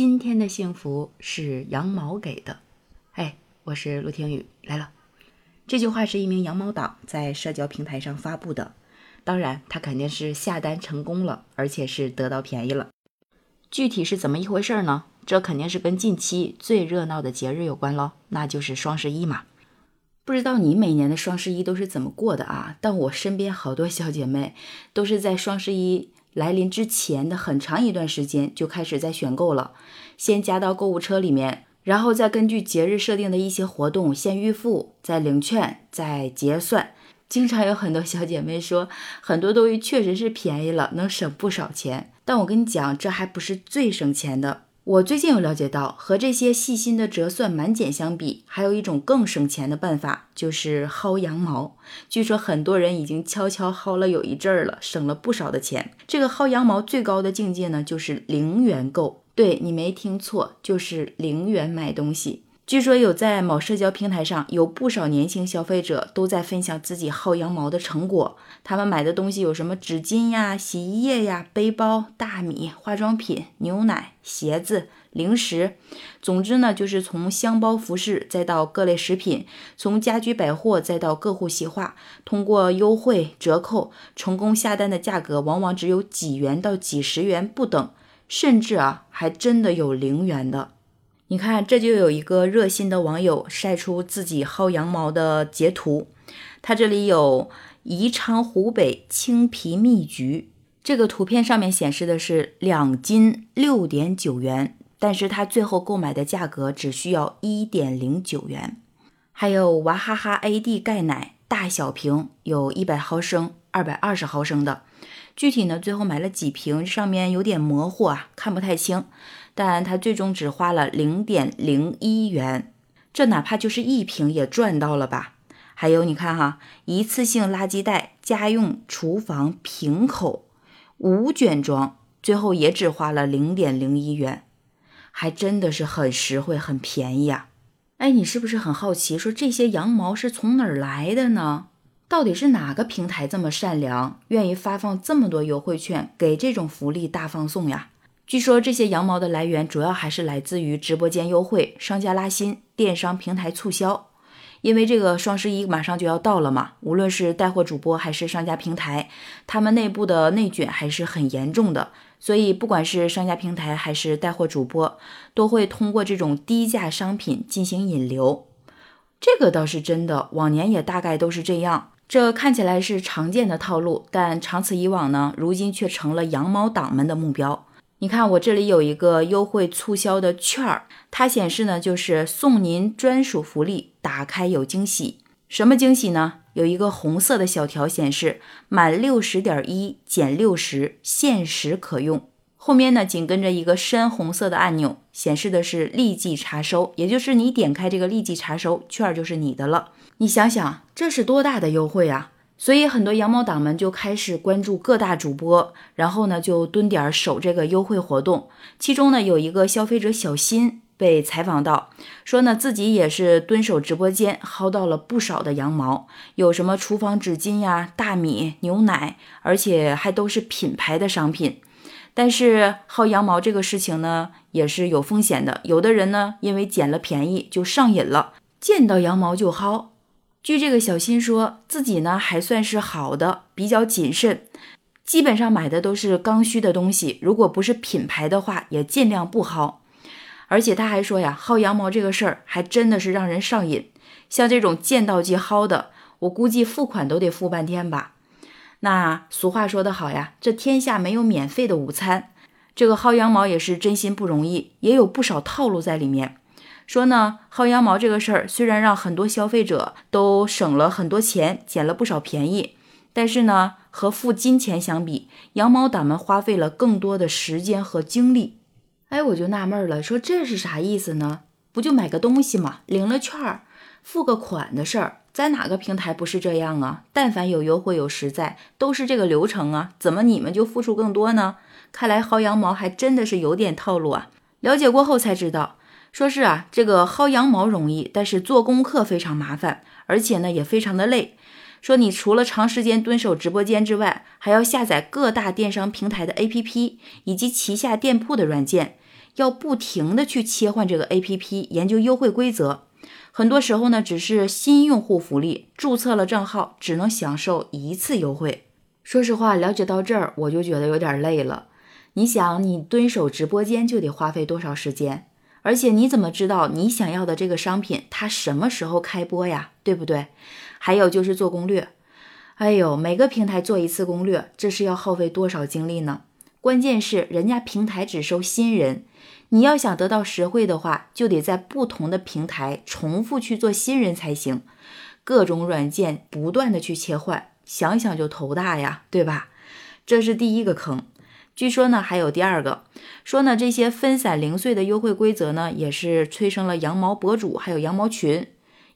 今天的幸福是羊毛给的。哎，我是陆听雨来了。这句话是一名羊毛党在社交平台上发布的，当然他肯定是下单成功了，而且是得到便宜了。具体是怎么一回事呢？这肯定是跟近期最热闹的节日有关喽，那就是双十一嘛。不知道你每年的双十一都是怎么过的啊？但我身边好多小姐妹都是在双十一。来临之前的很长一段时间就开始在选购了，先加到购物车里面，然后再根据节日设定的一些活动先预付，再领券，再结算。经常有很多小姐妹说，很多东西确实是便宜了，能省不少钱。但我跟你讲，这还不是最省钱的。我最近有了解到，和这些细心的折算满减相比，还有一种更省钱的办法，就是薅羊毛。据说很多人已经悄悄薅了有一阵儿了，省了不少的钱。这个薅羊毛最高的境界呢，就是零元购。对你没听错，就是零元买东西。据说有在某社交平台上，有不少年轻消费者都在分享自己薅羊毛的成果。他们买的东西有什么纸巾呀、洗衣液呀、背包、大米、化妆品、牛奶、鞋子、零食。总之呢，就是从箱包、服饰，再到各类食品，从家居百货再到个户细化，通过优惠折扣成功下单的价格，往往只有几元到几十元不等，甚至啊，还真的有零元的。你看，这就有一个热心的网友晒出自己薅羊毛的截图。他这里有宜昌湖北青皮蜜橘，这个图片上面显示的是两斤六点九元，但是他最后购买的价格只需要一点零九元。还有娃哈哈 AD 钙奶大小瓶，有一百毫升、二百二十毫升的。具体呢，最后买了几瓶，上面有点模糊啊，看不太清。但他最终只花了零点零一元，这哪怕就是一瓶也赚到了吧？还有你看哈，一次性垃圾袋家用厨房瓶口五卷装，最后也只花了零点零一元，还真的是很实惠，很便宜啊！哎，你是不是很好奇，说这些羊毛是从哪儿来的呢？到底是哪个平台这么善良，愿意发放这么多优惠券，给这种福利大放送呀？据说这些羊毛的来源主要还是来自于直播间优惠、商家拉新、电商平台促销。因为这个双十一马上就要到了嘛，无论是带货主播还是商家平台，他们内部的内卷还是很严重的。所以不管是商家平台还是带货主播，都会通过这种低价商品进行引流。这个倒是真的，往年也大概都是这样。这看起来是常见的套路，但长此以往呢，如今却成了羊毛党们的目标。你看，我这里有一个优惠促销的券儿，它显示呢就是送您专属福利，打开有惊喜。什么惊喜呢？有一个红色的小条显示满六十点一减六十，限时可用。后面呢紧跟着一个深红色的按钮，显示的是立即查收，也就是你点开这个立即查收，券儿就是你的了。你想想，这是多大的优惠啊！所以很多羊毛党们就开始关注各大主播，然后呢就蹲点守这个优惠活动。其中呢有一个消费者小新被采访到，说呢自己也是蹲守直播间，薅到了不少的羊毛，有什么厨房纸巾呀、大米、牛奶，而且还都是品牌的商品。但是薅羊毛这个事情呢也是有风险的，有的人呢因为捡了便宜就上瘾了，见到羊毛就薅。据这个小新说自己呢还算是好的，比较谨慎，基本上买的都是刚需的东西，如果不是品牌的话，也尽量不薅。而且他还说呀，薅羊毛这个事儿还真的是让人上瘾，像这种见到即薅的，我估计付款都得付半天吧。那俗话说得好呀，这天下没有免费的午餐，这个薅羊毛也是真心不容易，也有不少套路在里面。说呢，薅羊毛这个事儿虽然让很多消费者都省了很多钱，捡了不少便宜，但是呢，和付金钱相比，羊毛党们花费了更多的时间和精力。哎，我就纳闷了，说这是啥意思呢？不就买个东西嘛，领了券儿，付个款的事儿，在哪个平台不是这样啊？但凡有优惠有实在，都是这个流程啊，怎么你们就付出更多呢？看来薅羊毛还真的是有点套路啊。了解过后才知道。说是啊，这个薅羊毛容易，但是做功课非常麻烦，而且呢也非常的累。说你除了长时间蹲守直播间之外，还要下载各大电商平台的 APP 以及旗下店铺的软件，要不停的去切换这个 APP，研究优惠规则。很多时候呢，只是新用户福利，注册了账号只能享受一次优惠。说实话，了解到这儿我就觉得有点累了。你想，你蹲守直播间就得花费多少时间？而且你怎么知道你想要的这个商品它什么时候开播呀？对不对？还有就是做攻略。哎呦，每个平台做一次攻略，这是要耗费多少精力呢？关键是人家平台只收新人。你要想得到实惠的话，就得在不同的平台重复去做新人才行，各种软件不断的去切换，想想就头大呀，对吧？这是第一个坑。据说呢，还有第二个，说呢这些分散零碎的优惠规则呢，也是催生了羊毛博主还有羊毛群。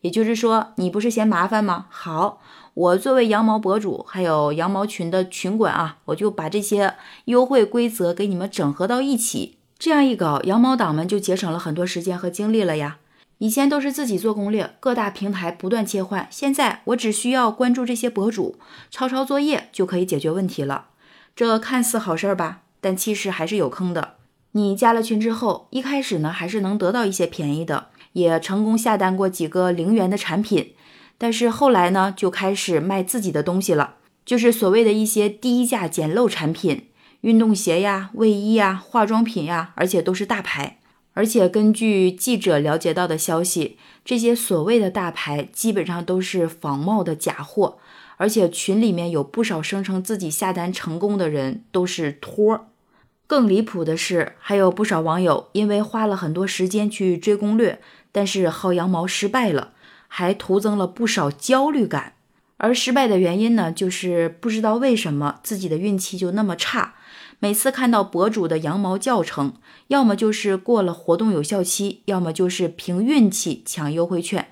也就是说，你不是嫌麻烦吗？好，我作为羊毛博主还有羊毛群的群管啊，我就把这些优惠规则给你们整合到一起。这样一搞，羊毛党们就节省了很多时间和精力了呀。以前都是自己做攻略，各大平台不断切换，现在我只需要关注这些博主，抄抄作业就可以解决问题了。这看似好事儿吧，但其实还是有坑的。你加了群之后，一开始呢还是能得到一些便宜的，也成功下单过几个零元的产品，但是后来呢就开始卖自己的东西了，就是所谓的一些低价捡漏产品。运动鞋呀、卫衣呀、化妆品呀，而且都是大牌。而且根据记者了解到的消息，这些所谓的大牌基本上都是仿冒的假货。而且群里面有不少声称自己下单成功的人都是托儿。更离谱的是，还有不少网友因为花了很多时间去追攻略，但是薅羊毛失败了，还徒增了不少焦虑感。而失败的原因呢，就是不知道为什么自己的运气就那么差。每次看到博主的羊毛教程，要么就是过了活动有效期，要么就是凭运气抢优惠券，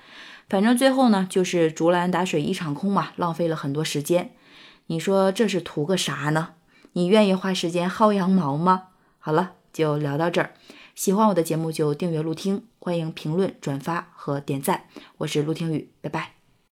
反正最后呢就是竹篮打水一场空嘛，浪费了很多时间。你说这是图个啥呢？你愿意花时间薅羊毛吗？好了，就聊到这儿。喜欢我的节目就订阅陆听，欢迎评论、转发和点赞。我是陆听雨，拜拜。